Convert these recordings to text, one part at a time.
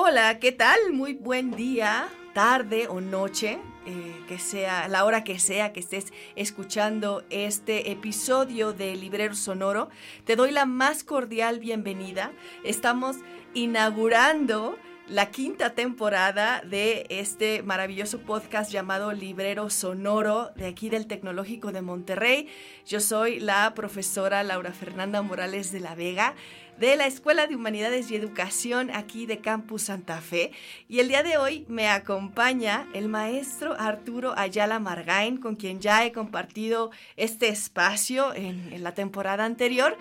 Hola, ¿qué tal? Muy buen día, tarde o noche, eh, que sea la hora que sea que estés escuchando este episodio de Librero Sonoro. Te doy la más cordial bienvenida. Estamos inaugurando la quinta temporada de este maravilloso podcast llamado Librero Sonoro de aquí del Tecnológico de Monterrey. Yo soy la profesora Laura Fernanda Morales de la Vega de la Escuela de Humanidades y Educación aquí de Campus Santa Fe. Y el día de hoy me acompaña el maestro Arturo Ayala Margain, con quien ya he compartido este espacio en, en la temporada anterior.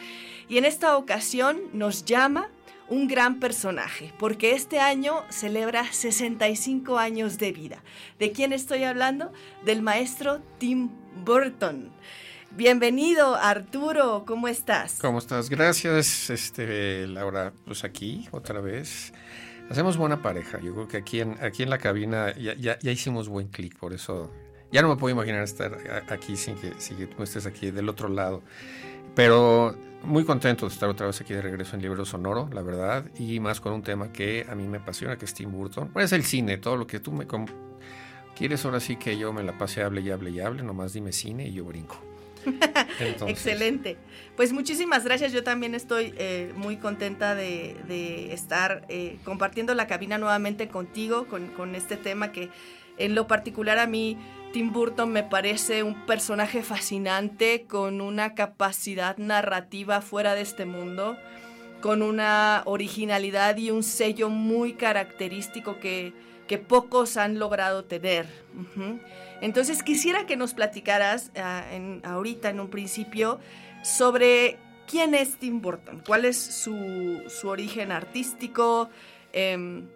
Y en esta ocasión nos llama un gran personaje, porque este año celebra 65 años de vida. ¿De quién estoy hablando? Del maestro Tim Burton. Bienvenido, Arturo, ¿cómo estás? ¿Cómo estás? Gracias, este, Laura, pues aquí otra vez. Hacemos buena pareja. Yo creo que aquí en, aquí en la cabina ya, ya, hicimos buen clic, por eso ya no me puedo imaginar estar aquí sin que, sin que tú estés aquí del otro lado. Pero muy contento de estar otra vez aquí de regreso en Libro Sonoro, la verdad, y más con un tema que a mí me apasiona, que es Tim Burton. Pues es el cine, todo lo que tú me... quieres ahora sí que yo me la pase, hable y hable y hable, nomás dime cine y yo brinco. Excelente. Pues muchísimas gracias. Yo también estoy eh, muy contenta de, estar eh, compartiendo la cabina nuevamente contigo con, con este tema que en lo particular a mí Tim Burton me parece un personaje fascinante con una capacidad narrativa fuera de este mundo, con una originalidad y un sello muy característico que, que pocos han logrado tener. Entonces quisiera que nos platicaras ah, en, ahorita en un principio sobre quién es Tim Burton, cuál es su, su origen artístico, em,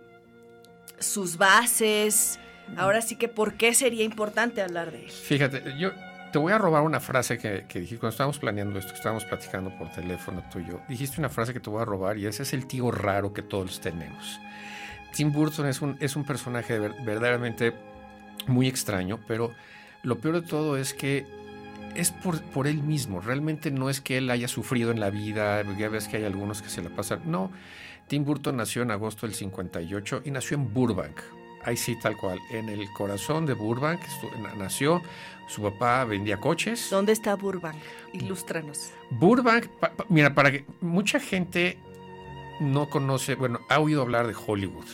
sus bases, Ahora sí que, ¿por qué sería importante hablar de él? Fíjate, yo te voy a robar una frase que, que dijiste cuando estábamos planeando esto, que estábamos platicando por teléfono tú y yo. Dijiste una frase que te voy a robar y ese es el tío raro que todos tenemos. Tim Burton es un, es un personaje verdaderamente muy extraño, pero lo peor de todo es que es por, por él mismo. Realmente no es que él haya sufrido en la vida, ya ves que hay algunos que se la pasan. No, Tim Burton nació en agosto del 58 y nació en Burbank, ahí sí, tal cual, en el corazón de Burbank nació. Su papá vendía coches. ¿Dónde está Burbank? Ilústranos. Burbank, mira, para que mucha gente no conoce, bueno, ha oído hablar de Hollywood.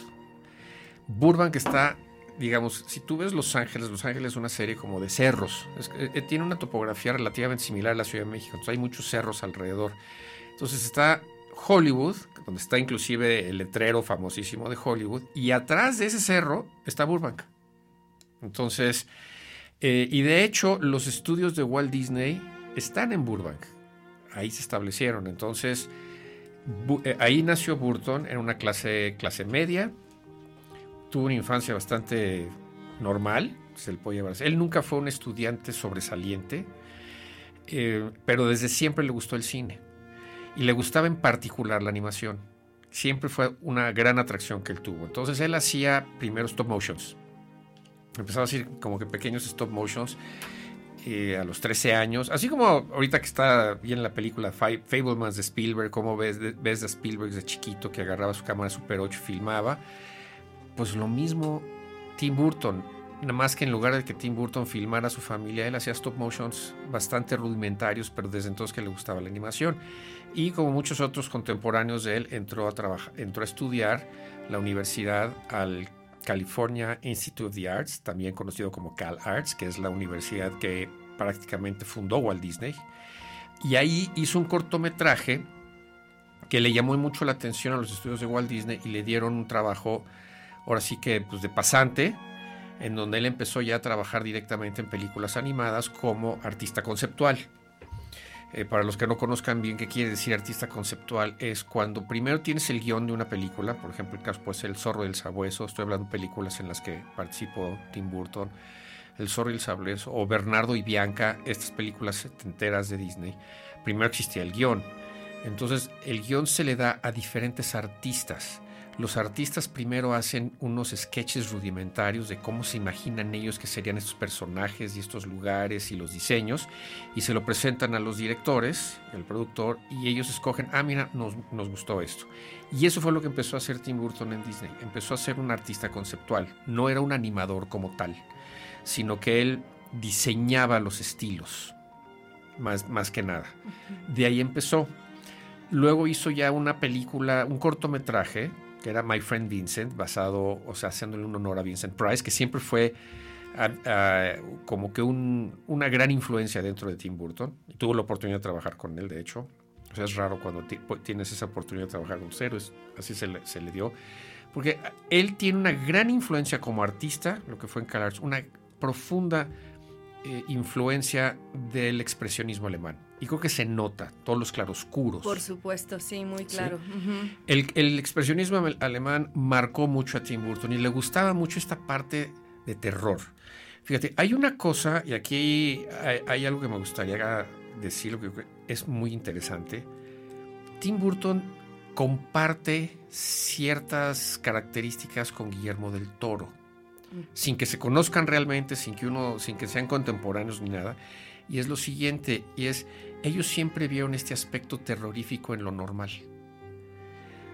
Burbank está, digamos, si tú ves Los Ángeles, Los Ángeles es una serie como de cerros. Eh, tiene una topografía relativamente similar a la Ciudad de México, entonces hay muchos cerros alrededor. Entonces está Hollywood, donde está inclusive el letrero famosísimo de Hollywood, y atrás de ese cerro está Burbank. Entonces, eh, y de hecho los estudios de Walt Disney están en Burbank, ahí se establecieron. Entonces, eh, ahí nació Burton en una clase, clase media, tuvo una infancia bastante normal, se le puede llevar. Él nunca fue un estudiante sobresaliente, eh, pero desde siempre le gustó el cine y le gustaba en particular la animación. Siempre fue una gran atracción que él tuvo. Entonces él hacía primero stop motions. Empezaba a hacer como que pequeños stop motions eh, a los 13 años. Así como ahorita que está bien la película Fablemans de Spielberg, como ves, ves de Spielberg de chiquito que agarraba su cámara Super 8 y filmaba. Pues lo mismo Tim Burton Nada más que en lugar de que Tim Burton filmara a su familia, él hacía stop motions bastante rudimentarios, pero desde entonces que le gustaba la animación. Y como muchos otros contemporáneos de él, entró a, trabajar, entró a estudiar la universidad al California Institute of the Arts, también conocido como Cal Arts, que es la universidad que prácticamente fundó Walt Disney. Y ahí hizo un cortometraje que le llamó mucho la atención a los estudios de Walt Disney y le dieron un trabajo, ahora sí que pues de pasante, en donde él empezó ya a trabajar directamente en películas animadas como artista conceptual. Eh, para los que no conozcan bien qué quiere decir artista conceptual, es cuando primero tienes el guion de una película, por ejemplo, el caso puede El Zorro del Sabueso, estoy hablando de películas en las que participó Tim Burton, El Zorro y el Sabueso, o Bernardo y Bianca, estas películas enteras de Disney. Primero existía el guion, entonces el guion se le da a diferentes artistas los artistas primero hacen unos sketches rudimentarios de cómo se imaginan ellos que serían estos personajes y estos lugares y los diseños, y se lo presentan a los directores, el productor, y ellos escogen, ah, mira, nos, nos gustó esto. Y eso fue lo que empezó a hacer Tim Burton en Disney. Empezó a ser un artista conceptual, no era un animador como tal, sino que él diseñaba los estilos, más, más que nada. De ahí empezó. Luego hizo ya una película, un cortometraje, que era My Friend Vincent, basado, o sea, haciéndole un honor a Vincent Price, que siempre fue como que una gran influencia dentro de Tim Burton. Y tuvo la oportunidad de trabajar con él, de hecho. O sea, es raro cuando tienes esa oportunidad de trabajar con héroes, así se le, se le, dio. Porque él tiene una gran influencia como artista, lo que fue en CalArts, una profunda eh, influencia del expresionismo alemán. Y creo que se nota, todos los claroscuros. Por supuesto, sí, muy claro. el, expresionismo alemán marcó mucho a Tim Burton y le gustaba mucho esta parte de terror. Fíjate, hay una cosa, y aquí hay, algo que me gustaría decir, que es muy interesante. Tim Burton comparte ciertas características con Guillermo del Toro sin que se conozcan realmente, sin que uno, sin que sean contemporáneos ni nada. Y es lo siguiente, y es, ellos siempre vieron este aspecto terrorífico en lo normal.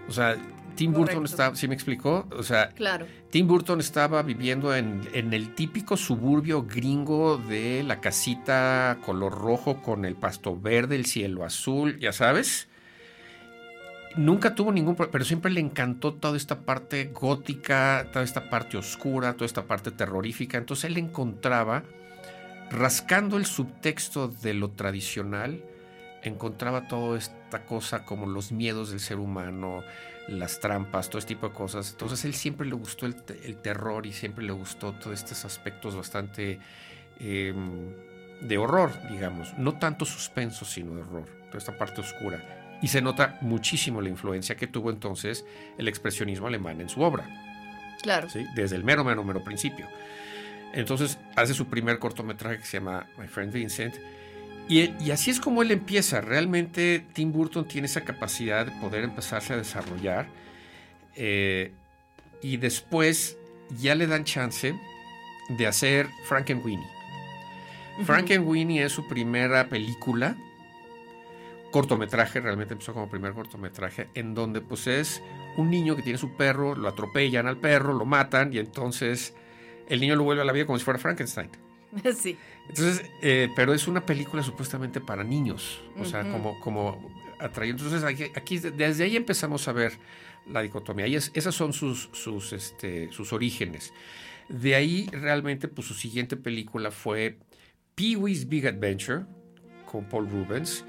O sea, Tim Burton estaba, ¿sí me explicó? O sea, claro. Tim Burton estaba viviendo en, en, el típico suburbio gringo de la casita color rojo con el pasto verde, el cielo azul, ya sabes nunca tuvo ningún problema, pero siempre le encantó toda esta parte gótica, toda esta parte oscura, toda esta parte terrorífica. Entonces él encontraba, rascando el subtexto de lo tradicional, encontraba toda esta cosa como los miedos del ser humano, las trampas, todo este tipo de cosas. Entonces él siempre le gustó el, terror y siempre le gustó todos estos aspectos bastante em, de horror, digamos. No tanto suspenso, sino de horror, toda esta parte oscura y se nota muchísimo la influencia que tuvo entonces el expresionismo alemán en su obra. Claro. ¿sí? Desde el mero, mero, mero principio. Entonces hace su primer cortometraje que se llama My Friend Vincent. Y, así es como él empieza. Realmente Tim Burton tiene esa capacidad de poder empezarse a desarrollar. Eh, y después ya le dan chance de hacer Frankenweenie. Frankenweenie es su primera película cortometraje, realmente empezó como primer cortometraje, en donde pues es un niño que tiene su perro, lo atropellan al perro, lo matan y entonces el niño lo vuelve a la vida como si fuera Frankenstein. Sí. Entonces, eh, pero es una película supuestamente para niños, o sea, como, como atrayendo. Entonces, aquí, desde ahí empezamos a ver la dicotomía. Y esas son sus, sus, este, sus orígenes. De ahí, realmente, pues su siguiente película fue Pee-wee's Big Adventure, con Paul Rubens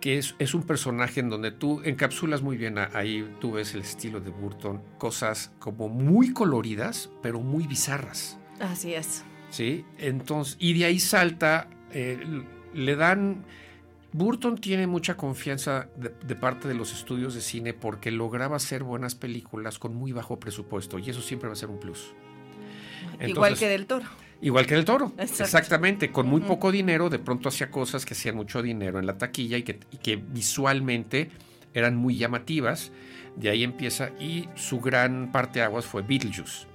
que es, un personaje en donde tú encapsulas muy bien, ahí tú ves el estilo de Burton, cosas como muy coloridas, pero muy bizarras. Así es. Sí, entonces, y de ahí salta, eh, le dan... Burton tiene mucha confianza de, parte de los estudios de cine porque lograba hacer buenas películas con muy bajo presupuesto y eso siempre va a ser un plus. Igual que del toro. Igual que el toro. Exactamente. Con muy poco dinero, de pronto hacía cosas que hacían mucho dinero en la taquilla y que, visualmente eran muy llamativas. De ahí empieza. Y su gran parte aguas fue Beetlejuice.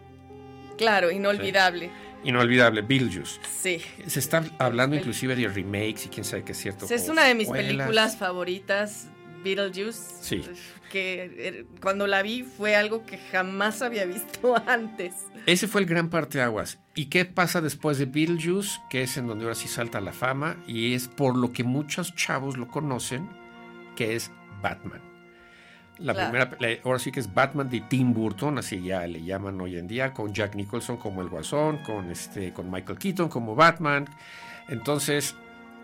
Claro, inolvidable. Inolvidable, Beetlejuice. Sí. Se está hablando inclusive de remakes y quién sabe qué es cierto. Es una de mis películas favoritas, Beetlejuice. Sí. Que eh, cuando la vi fue algo que jamás había visto antes. Ese fue el gran parteaguas. ¿Y qué pasa después de Beetlejuice? Que es en donde ahora sí salta la fama y es por lo que muchos chavos lo conocen, que es Batman. La primera, ahora sí que es Batman de Tim Burton, así ya le llaman hoy en día, con Jack Nicholson como el Guasón, con, este, con Michael Keaton como Batman. Entonces,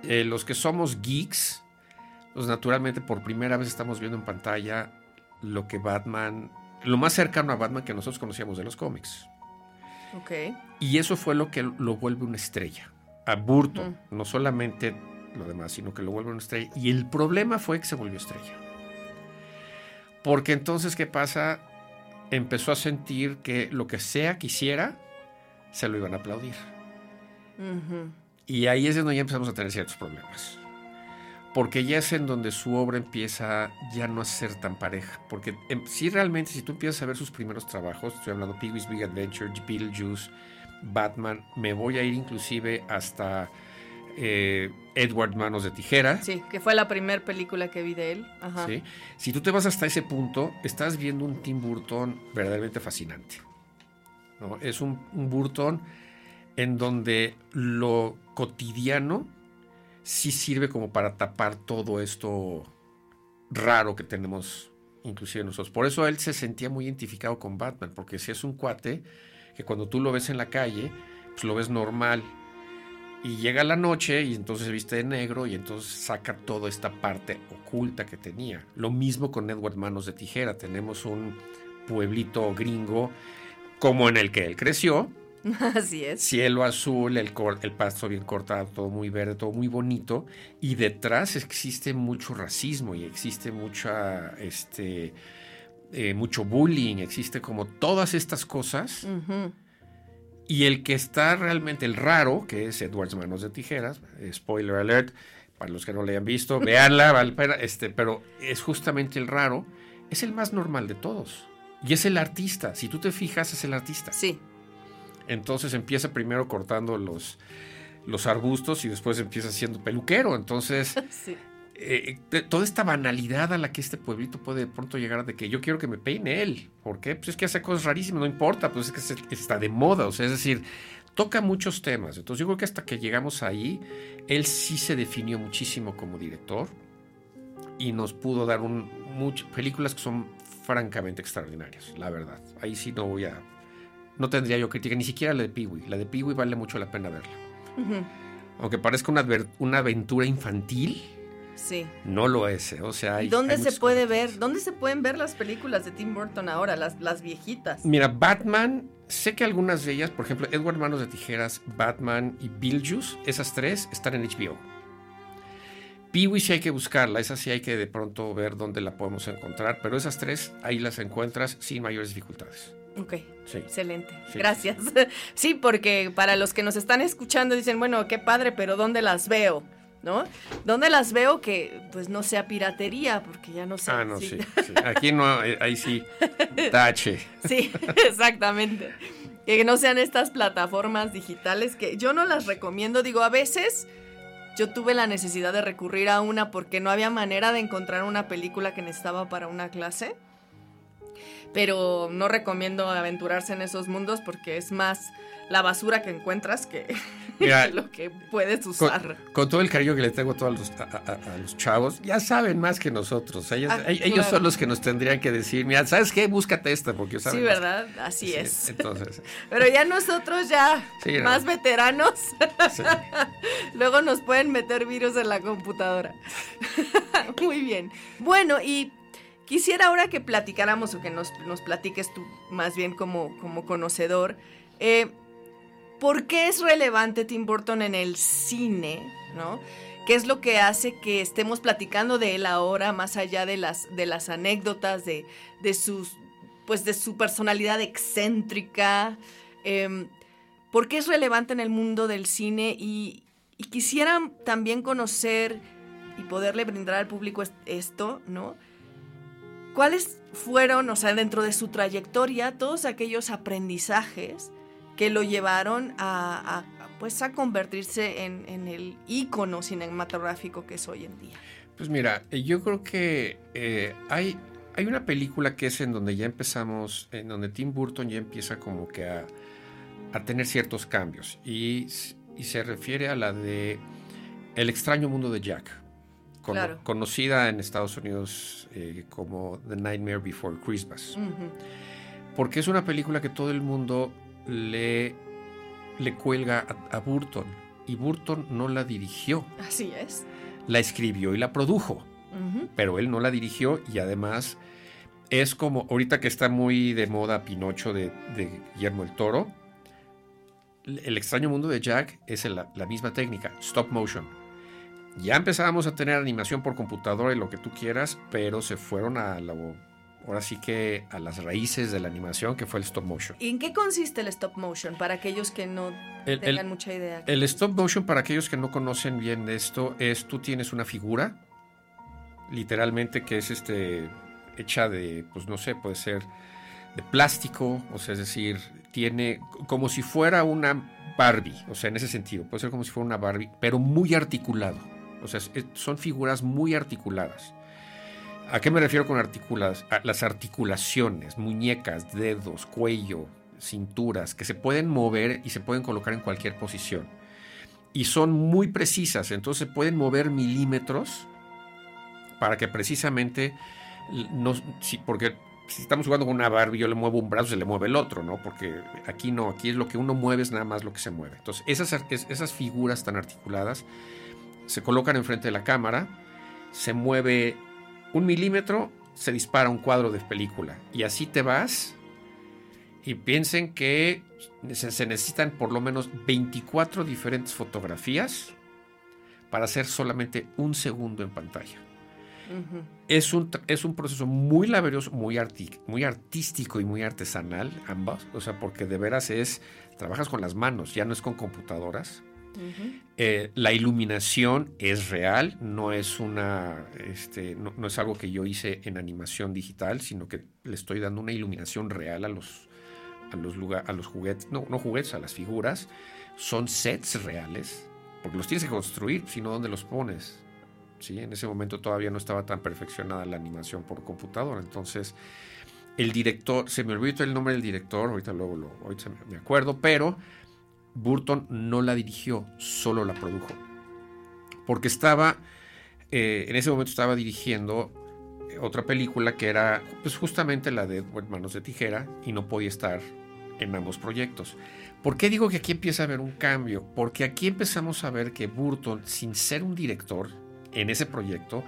eh, los que somos geeks, pues naturalmente por primera vez estamos viendo en pantalla lo que Batman, lo más cercano a Batman que nosotros conocíamos de los cómics. Y eso fue lo que lo vuelve una estrella. A Burton, no solamente lo demás, sino que lo vuelve una estrella. Y el problema fue que se volvió estrella. Porque entonces, ¿qué pasa? Empezó a sentir que lo que sea que hiciera, se lo iban a aplaudir. Y ahí es donde ya empezamos a tener ciertos problemas. Porque ya es en donde su obra empieza ya no a ser tan pareja. Porque em, si realmente, si tú empiezas a ver sus primeros trabajos, estoy hablando Pee Big Adventure, Beetlejuice, Batman, me voy a ir inclusive hasta eh, Edward Manos de Tijera. Sí, que fue la primera película que vi de él. ¿Sí? Si tú te vas hasta ese punto, estás viendo un Tim Burton verdaderamente fascinante. ¿no? Es un, un Burton en donde lo cotidiano sí sirve como para tapar todo esto raro que tenemos inclusive nosotros. Por eso él se sentía muy identificado con Batman, porque si es un cuate que cuando tú lo ves en la calle, pues lo ves normal. Y llega la noche y entonces se viste de negro y entonces saca toda esta parte oculta que tenía. Lo mismo con Edward Manos de Tijera. Tenemos un pueblito gringo como en el que él creció, Así es. Cielo azul, el, el pasto bien cortado, todo muy verde, todo muy bonito. Y detrás existe mucho racismo y existe mucha, este, eh, mucho bullying, existe como todas estas cosas. Y el que está realmente el raro, que es Edwards Manos de Tijeras, spoiler alert, para los que no le hayan visto, véanla, este, pero es justamente el raro, es el más normal de todos. Y es el artista, si tú te fijas, es el artista. Sí. Entonces empieza primero cortando los, los arbustos y después empieza siendo peluquero. Entonces, eh, toda esta banalidad a la que este pueblito puede de pronto llegar de que yo quiero que me peine él. ¿Por qué? Pues es que hace cosas rarísimas, no importa, pues es que está de moda. O sea, es decir, toca muchos temas. Entonces yo creo que hasta que llegamos ahí, él sí se definió muchísimo como director y nos pudo dar un, películas que son francamente extraordinarias, la verdad. Ahí sí no voy a no tendría yo crítica, ni siquiera la de Peewee. La de Peewee vale mucho la pena verla. Aunque parezca una, una, aventura infantil, sí. no lo es. ¿eh? O sea, ¿Dónde se puede ver? ¿Dónde se pueden ver las películas de Tim Burton ahora, las, las viejitas? Mira, Batman, sé que algunas de ellas, por ejemplo, Edward Manos de Tijeras, Batman y Beetlejuice, esas tres están en HBO. Peewee sí hay que buscarla, esa sí hay que de pronto ver dónde la podemos encontrar, pero esas tres ahí las encuentras sin mayores dificultades. Ok, excelente. Gracias. Sí, porque para los que nos están escuchando dicen, bueno, qué padre, pero ¿dónde las veo? ¿No? ¿Dónde las veo que pues no sea piratería? Porque ya no sé. Ah, no, sí. Aquí no, eh, ahí sí, tache. Sí, exactamente. Que no sean estas plataformas digitales que yo no las recomiendo. Digo, a veces yo tuve la necesidad de recurrir a una porque no había manera de encontrar una película que necesitaba para una clase pero no recomiendo aventurarse en esos mundos porque es más la basura que encuentras que lo que puedes usar. Con, todo el cariño que le tengo a todos los, a, los chavos, ya saben más que nosotros. Ellos, ah, ellos son los que nos tendrían que decir, mira, ¿sabes qué? Búscate esta porque saben. Sí, ¿verdad? Así es. Entonces. Pero ya nosotros ya, más veteranos, luego nos pueden meter virus en la computadora. Muy bien. Bueno, y Quisiera ahora que platicáramos o que nos, platiques tú más bien como, como conocedor, eh, ¿por qué es relevante Tim Burton en el cine? ¿no? ¿Qué es lo que hace que estemos platicando de él ahora, más allá de las, de las anécdotas, de, sus, pues de su personalidad excéntrica? Em, ¿Por qué es relevante en el mundo del cine? Y, y quisiera también conocer y poderle brindar al público esto, ¿no? ¿Cuáles fueron, o sea, dentro de su trayectoria, todos aquellos aprendizajes que lo llevaron a, pues, a convertirse en, el ícono cinematográfico que es hoy en día? Pues mira, eh, yo creo que eh, hay, hay una película que es en donde ya empezamos, en donde Tim Burton ya empieza como que a, tener ciertos cambios y, y se refiere a la de El extraño mundo de Jack conocida en Estados Unidos eh, como The Nightmare Before Christmas. Porque es una película que todo el mundo le, le cuelga a, Burton y Burton no la dirigió. Así es. La escribió y la produjo, pero él no la dirigió y además es como ahorita que está muy de moda Pinocho de, Guillermo el Toro. El extraño mundo de Jack es la misma técnica, stop motion ya empezábamos a tener animación por computadora y lo que tú quieras, pero se fueron a lo ahora sí que a las raíces de la animación, que fue el stop motion. ¿Y en qué consiste el stop motion para aquellos que no tengan mucha idea? El stop motion, para aquellos que no conocen bien esto, es tú tienes una figura, literalmente que es este hecha de, pues no sé, puede ser de plástico, o sea, es decir, tiene como si fuera una Barbie, o sea, en ese sentido, puede ser como si fuera una Barbie, pero muy articulado. O sea, son figuras muy articuladas. ¿A qué me refiero con articuladas? A las articulaciones, muñecas, dedos, cuello, cinturas, que se pueden mover y se pueden colocar en cualquier posición. Y son muy precisas, entonces pueden mover milímetros para que precisamente no, porque si estamos jugando con una Barbie, yo le muevo un brazo, se le mueve el otro, ¿no? Porque aquí no, aquí es lo que uno mueve, es nada más lo que se mueve. Entonces, esas, esas figuras tan articuladas se colocan enfrente de la cámara, se mueve un milímetro, se dispara un cuadro de película. Y así te vas. Y piensen que se necesitan por lo menos 24 diferentes fotografías para hacer solamente un segundo en pantalla es, un, es un proceso muy laborioso, muy, muy artístico y muy artesanal, ambas. O sea, porque de veras es, trabajas con las manos, ya no es con computadoras. Eh, la iluminación es real, no es una, este, no, es algo que yo hice en animación digital, sino que le estoy dando una iluminación real a los, a los, a los juguetes, no, no juguetes, a las figuras. Son sets reales, porque los tienes que construir, sino dónde los pones. En ese momento todavía no estaba tan perfeccionada la animación por computadora. Entonces, el director, se me olvidó el nombre del director, ahorita luego lo, ahorita me acuerdo, pero Burton no la dirigió, solo la produjo. Porque estaba, eh, en ese momento estaba dirigiendo otra película que era pues justamente la de Manos de Tijera y no podía estar en ambos proyectos. ¿Por qué digo que aquí empieza a haber un cambio? Porque aquí empezamos a ver que Burton, sin ser un director, en ese proyecto,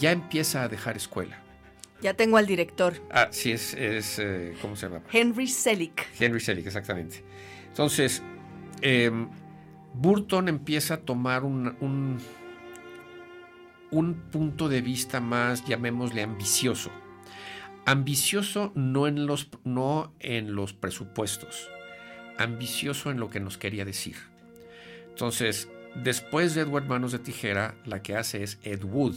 ya empieza a dejar escuela. Ya tengo al director. Ah, sí, es, eh, ¿cómo se llama? Henry Selick. Henry Selick, exactamente. Entonces, em, Burton empieza a tomar un, un, un, punto de vista más, llamémosle ambicioso. Ambicioso no en, los, no en los presupuestos, ambicioso en lo que nos quería decir. Entonces, Después de Edward Manos de Tijera, la que hace es Ed Wood,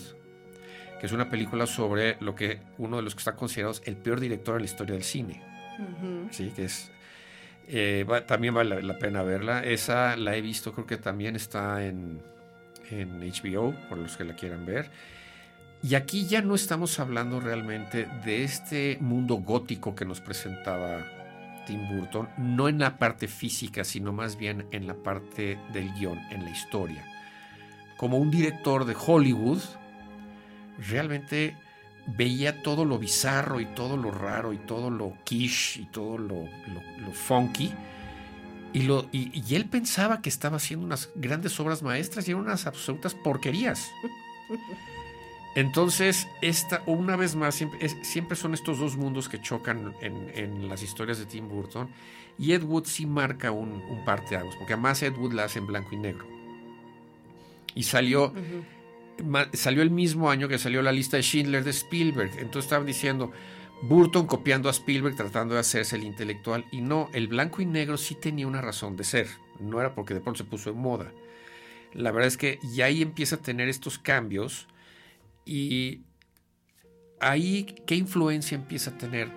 que es una película sobre lo que uno de los que está considerados el peor director en la historia del cine. Sí, que es. Eh, también vale la, pena verla. Esa la he visto, creo que también está en, en HBO, por los que la quieran ver. Y aquí ya no estamos hablando realmente de este mundo gótico que nos presentaba Tim Burton, no en la parte física, sino más bien en la parte del guion, en la historia. Como un director de Hollywood, realmente veía todo lo bizarro y todo lo raro y todo lo quiche y todo lo, funky. Y, lo, y, él pensaba que estaba haciendo unas grandes obras maestras y eran unas absolutas porquerías. Entonces, esta, una vez más, siempre, son estos dos mundos que chocan en, las historias de Tim Burton. Y Ed Wood sí marca un, un parteaguas, porque además Ed Wood la hace en blanco y negro. Y salió, salió el mismo año que salió la lista de Schindler de Spielberg. Entonces estaban diciendo, Burton copiando a Spielberg, tratando de hacerse el intelectual. Y no, el blanco y negro sí tenía una razón de ser. No era porque de pronto se puso en moda. La verdad es que ya ahí empieza a tener estos cambios y ahí, ¿qué influencia empieza a tener?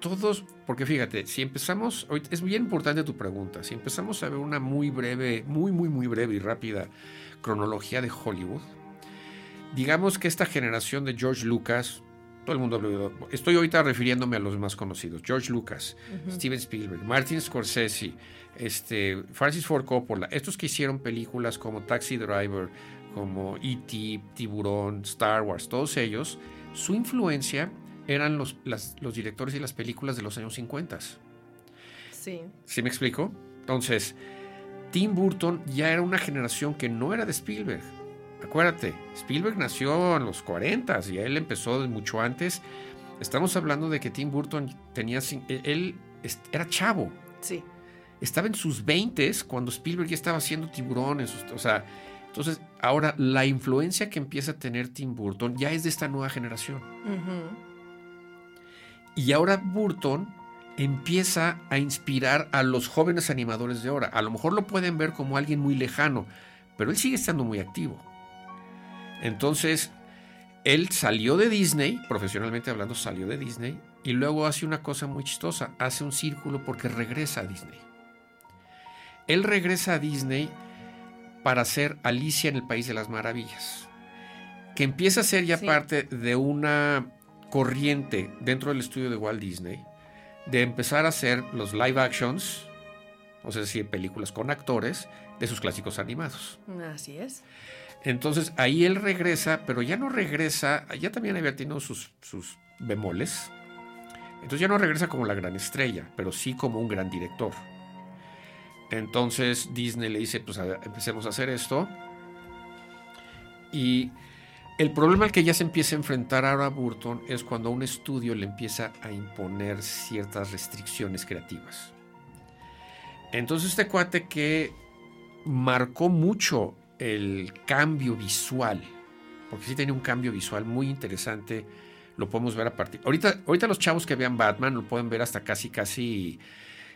Todos, porque fíjate, si empezamos, es bien importante tu pregunta, si empezamos a ver una muy breve, muy, muy, muy breve y rápida cronología de Hollywood, digamos que esta generación de George Lucas, todo el mundo estoy ahorita refiriéndome a los más conocidos, George Lucas, Steven Spielberg, Martin Scorsese, este, Francis Ford Coppola, estos que hicieron películas como Taxi Driver, como E.T., Tiburón, Star Wars, todos ellos, su influencia eran los, los directores y las películas de los años 50. Sí. ¿Sí me explico? Entonces, Tim Burton ya era una generación que no era de Spielberg. Acuérdate, Spielberg nació en los 40 y él empezó mucho antes. Estamos hablando de que Tim Burton tenía. E, él era chavo. Sí. Estaba en sus 20 cuando Spielberg ya estaba haciendo tiburones. O sea, entonces, ahora la influencia que empieza a tener Tim Burton ya es de esta nueva generación. Y ahora Burton empieza a inspirar a los jóvenes animadores de ahora. A lo mejor lo pueden ver como alguien muy lejano, pero él sigue estando muy activo. Entonces, él salió de Disney, profesionalmente hablando, salió de Disney, y luego hace una cosa muy chistosa, hace un círculo porque regresa a Disney. Él regresa a Disney para hacer Alicia en el País de las Maravillas, que empieza a ser ya parte de una corriente dentro del estudio de Walt Disney, de empezar a hacer los live actions, o sea, decir, películas con actores de sus clásicos animados. Así es. Entonces ahí él regresa, pero ya no regresa, ya también había tenido sus, sus bemoles. Entonces ya no regresa como la gran estrella, pero sí como un gran director. Entonces Disney le dice, pues empecemos a hacer esto. Y el problema al que ya se empieza a enfrentar ahora Burton es cuando un estudio le empieza a imponer ciertas restricciones creativas. Entonces este cuate que marcó mucho el cambio visual, porque sí tenía un cambio visual muy interesante, lo podemos ver a partir. Ahorita, ahorita los chavos que vean Batman lo pueden ver hasta casi, casi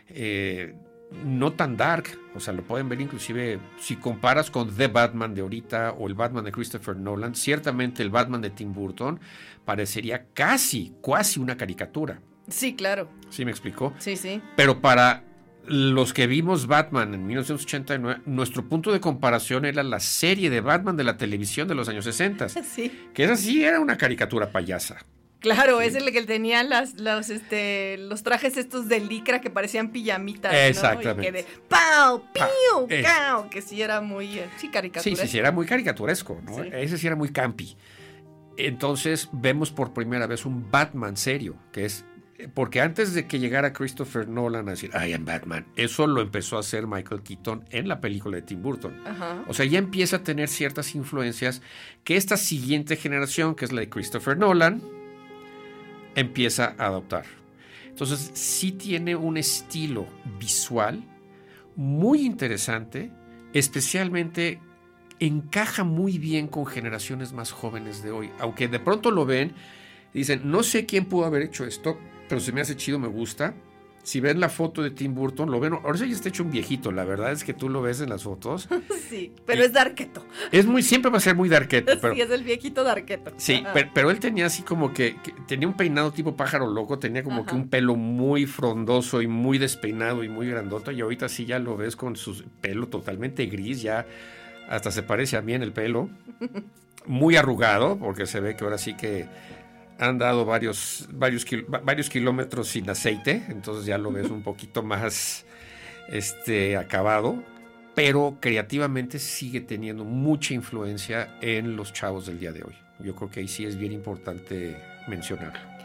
eh, no tan dark, o sea, lo pueden ver inclusive si comparas con The Batman de ahorita o el Batman de Christopher Nolan, ciertamente el Batman de Tim Burton parecería casi, casi una caricatura. Sí, claro. ¿Sí me explicó? Sí, sí. Pero para los que vimos Batman en 1989, nuestro punto de comparación era la serie de Batman de la televisión de los años 60. Sí. Que esa sí era una caricatura payasa. Claro, es el que tenía las, los, este, los trajes estos de licra que parecían pijamitas. Exactamente. que de ¡Pau! ¡Piu! ¡Cao! Que sí era muy. Eh, sí, caricaturesco. Sí, sí, era muy caricaturesco, ¿no? Ese sí era muy campi. Entonces vemos por primera vez un Batman serio, que es porque antes de que llegara Christopher Nolan a decir, I am Batman, eso lo empezó a hacer Michael Keaton en la película de Tim Burton. O sea, ya empieza a tener ciertas influencias que esta siguiente generación, que es la de Christopher Nolan, empieza a adoptar. Entonces, sí tiene un estilo visual muy interesante, especialmente encaja muy bien con generaciones más jóvenes de hoy, aunque de pronto lo ven dicen, no sé quién pudo haber hecho esto, pero se me hace chido, me gusta. Si ven la foto de Tim Burton, lo ven. Ahora sí ya está hecho un viejito, la verdad es que tú lo ves en las fotos. Sí, pero es darqueto. Es muy, siempre va a ser muy darqueto. Pero, sí, es el viejito darqueto. Sí, pero, él tenía así como que, tenía un peinado tipo pájaro loco, tenía como que un pelo muy frondoso y muy despeinado y muy grandoto. Y ahorita sí ya lo ves con su pelo totalmente gris, ya hasta se parece a mí en el pelo. Muy arrugado, porque se ve que ahora sí que han dado varios, varios, varios kilómetros sin aceite, entonces ya lo ves un poquito más este, acabado, pero creativamente sigue teniendo mucha influencia en los chavos del día de hoy. Yo creo que ahí sí es bien importante mencionarlo.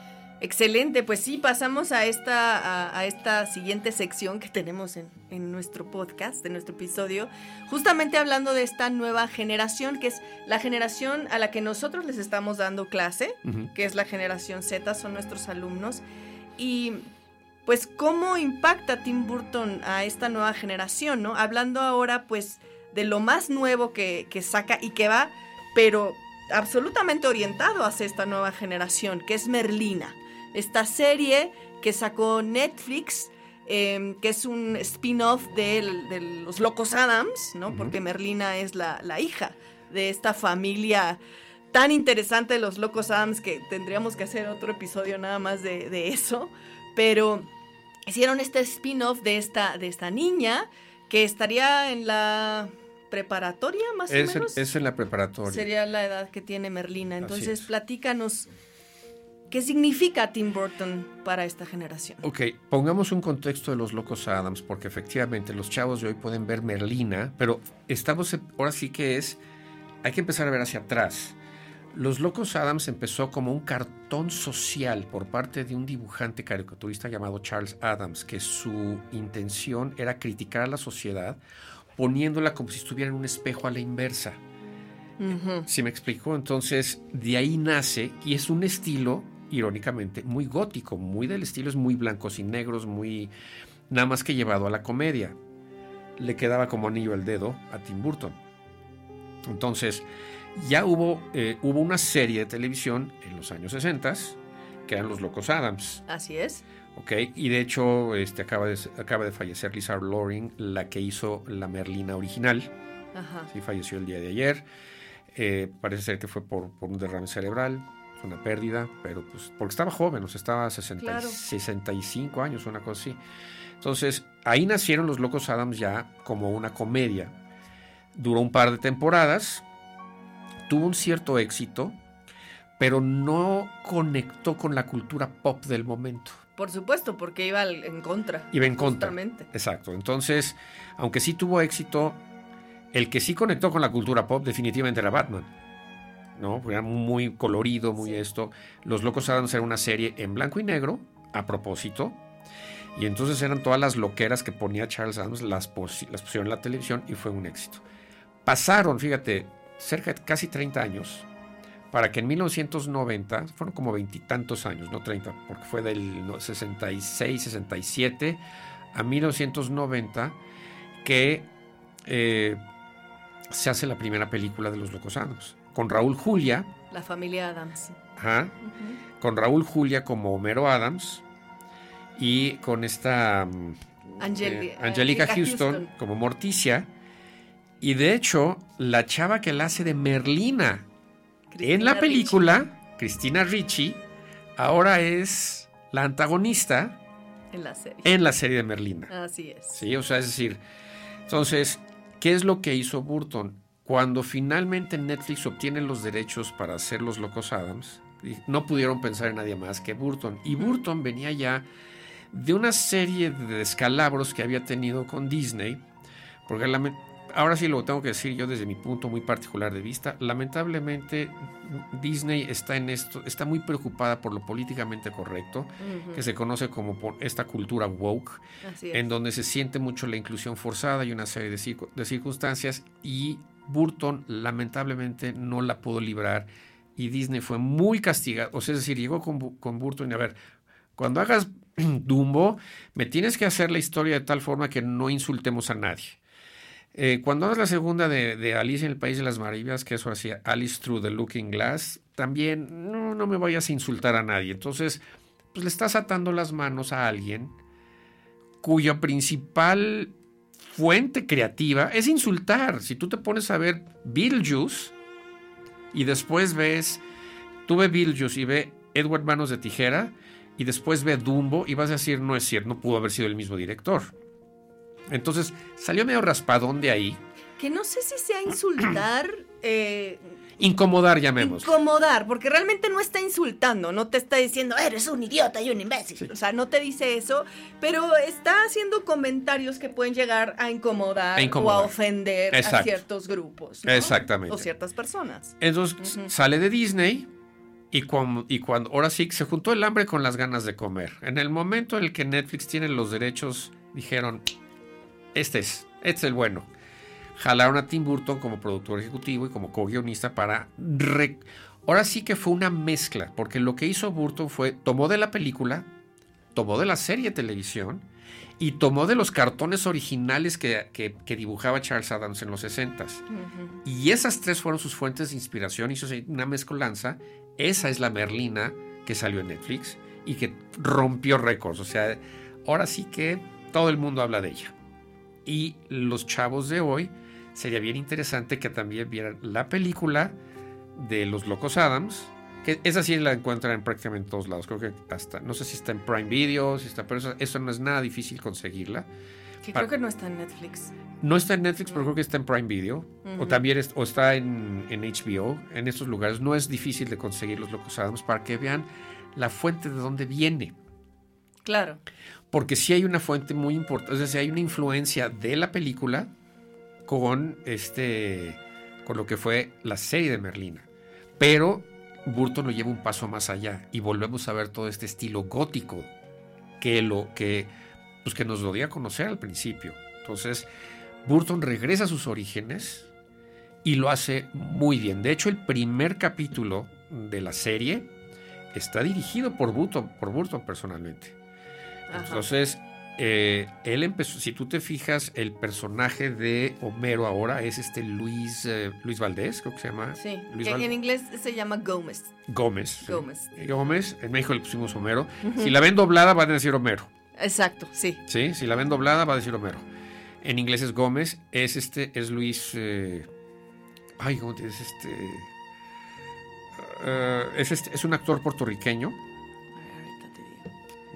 Excelente, pues sí, pasamos a esta, a, esta siguiente sección que tenemos en, en, nuestro podcast, en nuestro episodio, justamente hablando de esta nueva generación, que es la generación a la que nosotros les estamos dando clase, que es la generación Z, son nuestros alumnos, y pues cómo impacta Tim Burton a esta nueva generación, ¿no? Hablando ahora pues de lo más nuevo que, que saca y que va, pero absolutamente orientado hacia esta nueva generación, que es Merlina esta serie que sacó Netflix, em, que es un spin-off de, los Locos Adams, ¿no? Porque Merlina es la, hija de esta familia tan interesante de los Locos Adams que tendríamos que hacer otro episodio nada más de, eso. Pero hicieron este spin-off de esta, de esta niña que estaría en la preparatoria más o menos. Es en la preparatoria. Sería la edad que tiene Merlina. Entonces, platícanos ¿Qué significa Tim Burton para esta generación? Ok, pongamos un contexto de los locos Adams, porque efectivamente los chavos de hoy pueden ver Merlina, pero estamos, ahora sí que es, hay que empezar a ver hacia atrás. Los Locos Adams empezó como un cartón social por parte de un dibujante caricaturista llamado Charles Adams, que su intención era criticar a la sociedad poniéndola como si estuviera en un espejo a la inversa. Si me explico? Entonces, de ahí nace y es un estilo irónicamente, muy gótico, muy del estilo, es muy blancos y negros, muy nada más que llevado a la comedia. Le quedaba como anillo al dedo a Tim Burton. Entonces, ya hubo, eh, hubo una serie de televisión en los años 60 que eran los Locos Adams. Así es. Ok, y de hecho este, acaba, de, acaba de fallecer Lisa Loring, la que hizo la Merlina original. Ajá. Sí, falleció el día de ayer. Eh, parece ser que fue por, por un derrame cerebral, una pérdida, pero pues porque estaba joven, o sea, estaba 60, Claro. 65 años, una cosa así. Entonces, ahí nacieron los Locos Adams ya como una comedia. Duró un par de temporadas, tuvo un cierto éxito, pero no conectó con la cultura pop del momento. Por supuesto, porque iba en contra. Iba en contra. Justamente. Exacto. Entonces, aunque sí tuvo éxito, el que sí conectó con la cultura pop definitivamente era Batman. ¿No? Porque era muy colorido, muy Sí. esto. Los Locos Adams era una serie en blanco y negro, a propósito. Y entonces eran todas las loqueras que ponía Charles Adams, las, pusieron en la televisión y fue un éxito. Pasaron, fíjate, cerca de casi 30 años para que en 1990, fueron como veintitantos años, no 30, porque fue del no, 66, 67 a 1990 que eh, se hace la primera película de Los Locos Adams, con Raúl Julia, La familia Adams. ajá, con Raúl Julia como Homero Adams y con esta mm, Angeli- eh, Angelica Angelica Houston, Houston. como Morticia. Y de hecho, la chava que la hace de Merlina en la película, Cristina Ricci, ahora es la antagonista En la serie. en la serie de Merlina. Así es. Sí, o sea, es decir, entonces, ¿qué es lo que hizo Burton? Cuando finalmente Netflix obtiene los derechos para hacer Los Locos Adams, no pudieron pensar en nadie más que Burton. Y Burton venía ya de una serie de descalabros que había tenido con Disney, porque ahora sí lo tengo que decir yo desde mi punto muy particular de vista, lamentablemente Disney está en esto, está muy preocupada por lo políticamente correcto, que se conoce como por esta cultura woke, en donde se siente mucho la inclusión forzada y una serie de, de circunstancias y Burton lamentablemente no la pudo librar y Disney fue muy castigado, o sea, es decir, llegó con, con Burton y a ver, cuando hagas Dumbo, me tienes que hacer la historia de tal forma que no insultemos a nadie. Eh, cuando hagas la segunda de, de Alicia en el País de las Maravillas, que eso hacía Alice Through the Looking Glass, también no, no me vayas a insultar a nadie. Entonces, pues le estás atando las manos a alguien cuya principal fuente creativa es insultar. Si tú te pones a ver Beetlejuice y después ves, tú ves Beetlejuice y ve Edward Manos de Tijera y después ve Dumbo y vas a decir, no es cierto, no pudo haber sido el mismo director. Entonces salió medio raspadón de ahí. Que no sé si sea insultar, eh, Incomodar, llamemos. incomodar, porque realmente no está insultando, no te está diciendo, eres un idiota y un imbécil. Sí. O sea, no te dice eso, pero está haciendo comentarios que pueden llegar a incomodar, A incomodar. o a ofender a ciertos grupos. ¿no? Exactamente. O ciertas personas. Entonces sale de Disney y, cuan- y cuando ahora sí se juntó el hambre con las ganas de comer. En el momento en el que Netflix tiene los derechos, dijeron, este es, este es el bueno. Jalaron a Tim Burton como productor ejecutivo y como co-guionista para... re- Ahora sí que fue una mezcla, porque lo que hizo Burton fue, tomó de la película, tomó de la serie de televisión y tomó de los cartones originales que, que- que dibujaba Charles Adams en los 60s. Ujú. Y esas tres fueron sus fuentes de inspiración. Hizo una mezcolanza. Esa es la Merlina que salió en Netflix y que rompió récords. O sea, ahora sí que todo el mundo habla de ella. Y los chavos de hoy, sería bien interesante que también vieran la película de Los Locos Adams. Que esa sí la encuentran en prácticamente todos lados. Creo que hasta, no sé si está en Prime Video, si está, pero eso, eso no es nada difícil conseguirla. Que creo que no está en Netflix. No está en Netflix, pero creo que está en Prime Video. O también es- o está en, en HBO. En estos lugares no es difícil de conseguir los Locos Adams para que vean la fuente de dónde viene. Claro. Porque sí hay una fuente muy importante, es decir, hay una influencia de la película con este con lo que fue la serie de Merlina. Pero Burton lo lleva un paso más allá y volvemos a ver todo este estilo gótico que lo que pues que nos lo dio a conocer al principio. Entonces, Burton regresa a sus orígenes y lo hace muy bien. De hecho, el primer capítulo de la serie está dirigido por Burton, por Burton personalmente. Ajá. Eh, él empezó, si tú te fijas, el personaje de Homero ahora es este Luis, eh, Luis Valdés, creo que se llama. Sí, Luis que Val- en inglés se llama Gómez. Gómez. sí. Gómez. Gómez, en México le pusimos Homero. Si la ven doblada va a decir Homero. Exacto, sí. ¿sí? Si la ven doblada va a decir Homero. En inglés es Gómez, es este, es Luis. eh, ay, ¿cómo te es este? eh, es, este- es un actor puertorriqueño.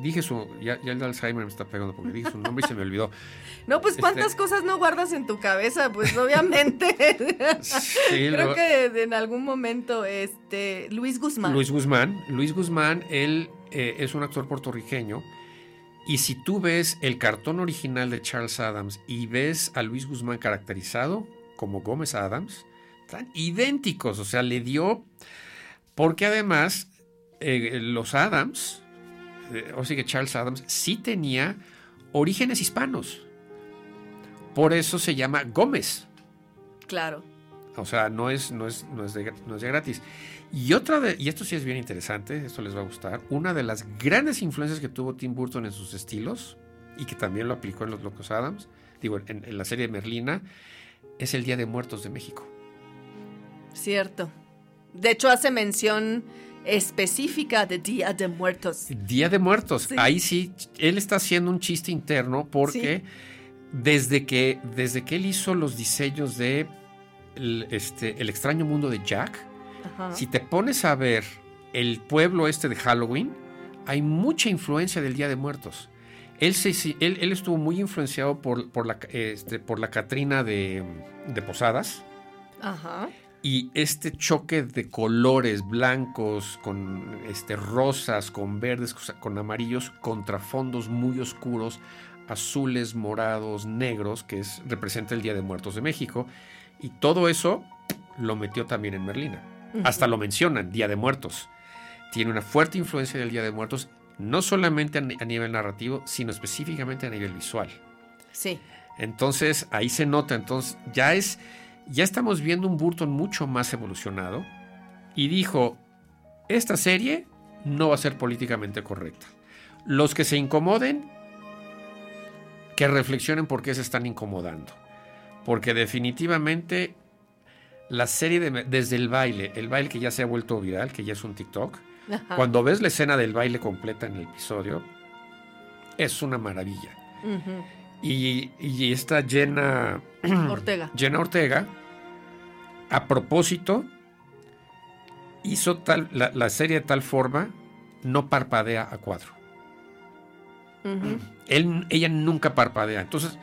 Dije su. Ya, ya el Alzheimer me está pegando porque dije su nombre y se me olvidó. No, pues cuántas Este- cosas no guardas en tu cabeza, pues obviamente. Sí, Creo que en algún momento, este, Luis Guzmán. Luis Guzmán. Luis Guzmán, él eh, es un actor puertorriqueño. Y si tú ves el cartón original de Charles Adams y ves a Luis Guzmán caracterizado como Gómez Adams, están idénticos. O sea, le dio. Porque además, eh, los Adams, o sea que Charles Adams, sí tenía orígenes hispanos. Por eso se llama Gómez. Claro. O sea, no es, no es, no es, de, no es de gratis. Y otra de, y esto sí es bien interesante, esto les va a gustar, una de las grandes influencias que tuvo Tim Burton en sus estilos, y que también lo aplicó en Los Locos Adams, digo, en, en la serie de Merlina, es el Día de Muertos de México. Cierto. De hecho, hace mención específica de Día de Muertos. Día de Muertos, Sí. ahí sí, él está haciendo un chiste interno porque desde, que, desde que él hizo los diseños de el, este, el extraño mundo de Jack, Ajá. Si te pones a ver el pueblo este de Halloween, hay mucha influencia del Día de Muertos. Él, se- él, él estuvo muy influenciado por, por la, este, por la Catrina de, de Posadas Ajá. Y este choque de colores blancos con este, rosas, con verdes, con amarillos, contra fondos muy oscuros, azules, morados, negros, que es, representa el Día de Muertos de México. Y todo eso lo metió también en Merlina. Hasta lo mencionan, Día de Muertos. Tiene una fuerte influencia del Día de Muertos, no solamente a, ni- a nivel narrativo, sino específicamente a nivel visual. Sí. Entonces, ahí se nota, entonces ya es, ya estamos viendo un Burton mucho más evolucionado y dijo, esta serie no va a ser políticamente correcta. Los que se incomoden, que reflexionen por qué se están incomodando. Porque definitivamente la serie de, desde el baile, el baile que ya se ha vuelto viral, que ya es un TikTok, Ajá. cuando ves la escena del baile completa en el episodio, es una maravilla. Y, Ortega. Jenna Ortega, a propósito, hizo tal, la, la serie de tal forma, no parpadea a cuadro. Él- ella nunca parpadea. Entonces,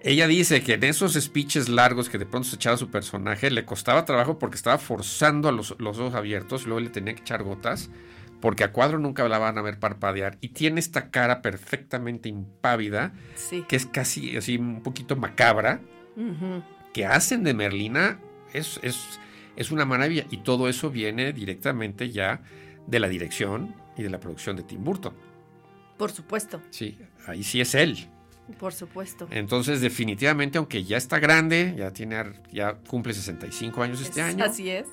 ella dice que en esos speeches largos que de pronto se echaba su personaje, le costaba trabajo porque estaba forzando a los, los ojos abiertos, luego le tenía que echar gotas, porque a cuadro nunca la van a ver parpadear. Y tiene esta cara perfectamente impávida, Sí. que es casi así un poquito macabra, que hacen de Merlina es, es, es una maravilla. Y todo eso viene directamente ya de la dirección y de la producción de Tim Burton. Por supuesto. Sí, ahí sí es él. Por supuesto. Entonces, definitivamente, aunque ya está grande, ya tiene, ya cumple 65 años este Es- año. Así es.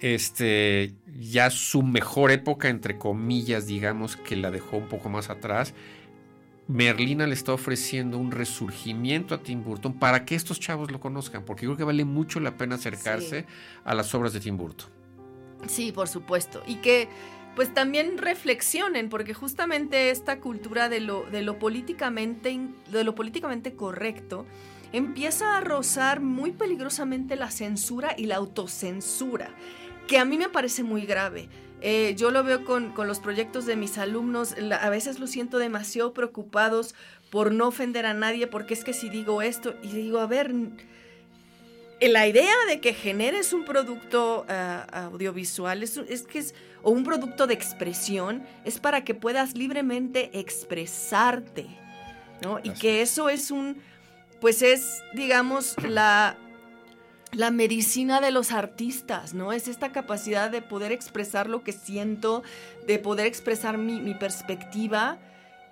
Este, ya su mejor época, entre comillas, digamos, que la dejó un poco más atrás. Merlina le está ofreciendo un resurgimiento a Tim Burton para que estos chavos lo conozcan, porque creo que vale mucho la pena acercarse Sí. a las obras de Tim Burton. Sí, por supuesto. Y que pues también reflexionen, porque justamente esta cultura de lo, de lo políticamente de lo políticamente correcto empieza a rozar muy peligrosamente la censura y la autocensura, que a mí me parece muy grave. Eh, yo lo veo con, con los proyectos de mis alumnos, a veces los siento demasiado preocupados por no ofender a nadie, porque es que si digo esto, y digo, a ver, la idea de que generes un producto ah, audiovisual es, es que es o un producto de expresión es para que puedas libremente expresarte, ¿no? Y que eso es un, pues es, digamos, la, la medicina de los artistas, ¿no? Es esta capacidad de poder expresar lo que siento, de poder expresar mi, mi perspectiva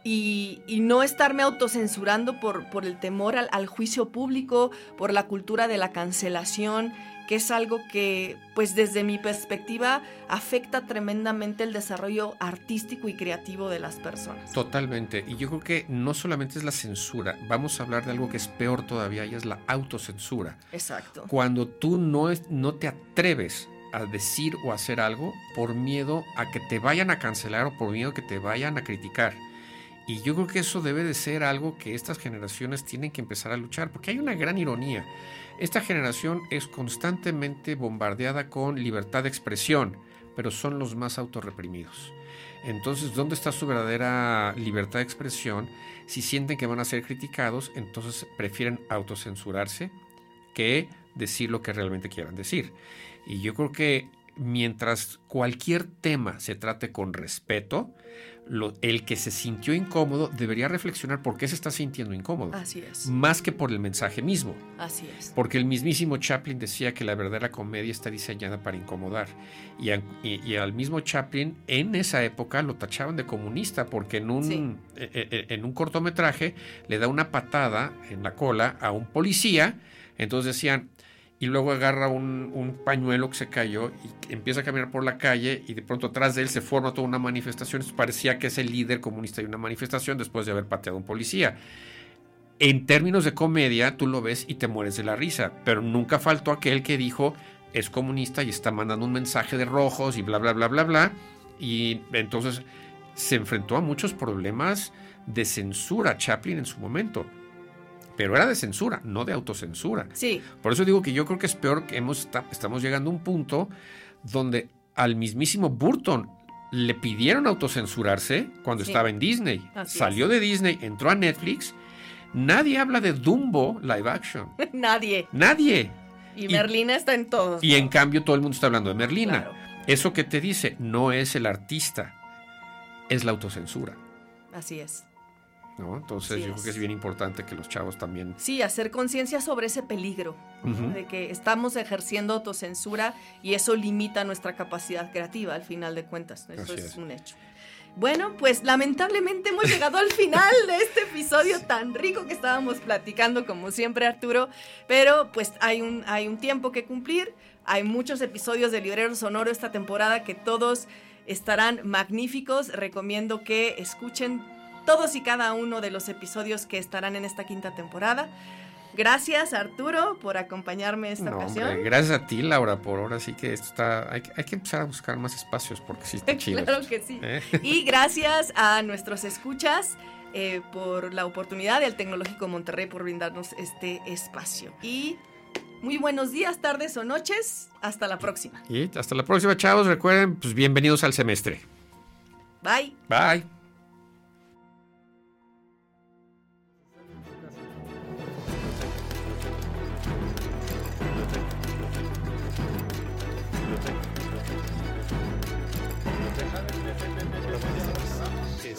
y, y no estarme autocensurando por, por el temor al, al juicio público, por la cultura de la cancelación que es algo que, pues desde mi perspectiva, afecta tremendamente el desarrollo artístico y creativo de las personas. Totalmente. Y yo creo que no solamente es la censura, vamos a hablar de algo que es peor todavía y es la autocensura. Exacto. Cuando tú no, no te atreves a decir o hacer algo por miedo a que te vayan a cancelar o por miedo a que te vayan a criticar. Y yo creo que eso debe de ser algo que estas generaciones tienen que empezar a luchar, porque hay una gran ironía. Esta generación es constantemente bombardeada con libertad de expresión, pero son los más autorreprimidos. Entonces, ¿dónde está su verdadera libertad de expresión? Si sienten que van a ser criticados, entonces prefieren autocensurarse que decir lo que realmente quieran decir. Y yo creo que mientras cualquier tema se trate con respeto, el que se sintió incómodo debería reflexionar por qué se está sintiendo incómodo. Así es. Más que por el mensaje mismo. Así es. Porque el mismísimo Chaplin decía que la verdadera comedia está diseñada para incomodar. Y, al mismo Chaplin en esa época lo tachaban de comunista porque en un, e, e, e, en un cortometraje le da una patada en la cola a un policía. Entonces decían, y luego agarra un, pañuelo que se cayó y empieza a caminar por la calle y de pronto atrás de él se forma toda una manifestación. parecía que es el líder comunista de una manifestación después de haber pateado un policía. En términos de comedia, tú lo ves y te mueres de la risa, pero nunca faltó aquel que dijo es comunista y está mandando un mensaje de rojos y bla, bla, bla, bla, bla. Y entonces se enfrentó a muchos problemas de censura Chaplin en su momento pero era de censura, no de autocensura. Sí. Por eso digo que yo creo que es peor que hemos, estamos llegando a un punto donde al mismísimo Burton le pidieron autocensurarse cuando estaba en Disney. Salió de Disney, entró a Netflix. Nadie habla de Dumbo live action. Nadie. Nadie. Y, Merlina está en todos. Y en cambio todo el mundo está hablando de Merlina. Eso que te dice no es el artista, es la autocensura. Así es. Entonces yo creo que es bien importante que los chavos también... Sí, hacer conciencia sobre ese peligro, de que estamos ejerciendo autocensura y eso limita nuestra capacidad creativa al final de cuentas. Eso es, un hecho. Bueno, pues lamentablemente hemos llegado al final de este episodio tan rico que estábamos platicando, como siempre Arturo, pero pues hay un, hay un tiempo que cumplir, hay muchos episodios de Librero Sonoro esta temporada que todos estarán magníficos, recomiendo que escuchen todos y cada uno de los episodios que estarán en esta quinta temporada. Gracias Arturo por acompañarme esta ocasión. gracias a ti Laura por ahora sí que esto está hay, que empezar a buscar más espacios porque sí está chido. claro que sí. ¿Eh? Y gracias a nuestros escuchas eh, por la oportunidad del Tecnológico Monterrey por brindarnos este espacio. Y muy buenos días, tardes o noches. Hasta la próxima. Y hasta la próxima, chavos. Recuerden, pues bienvenidos al semestre. Bye. Bye.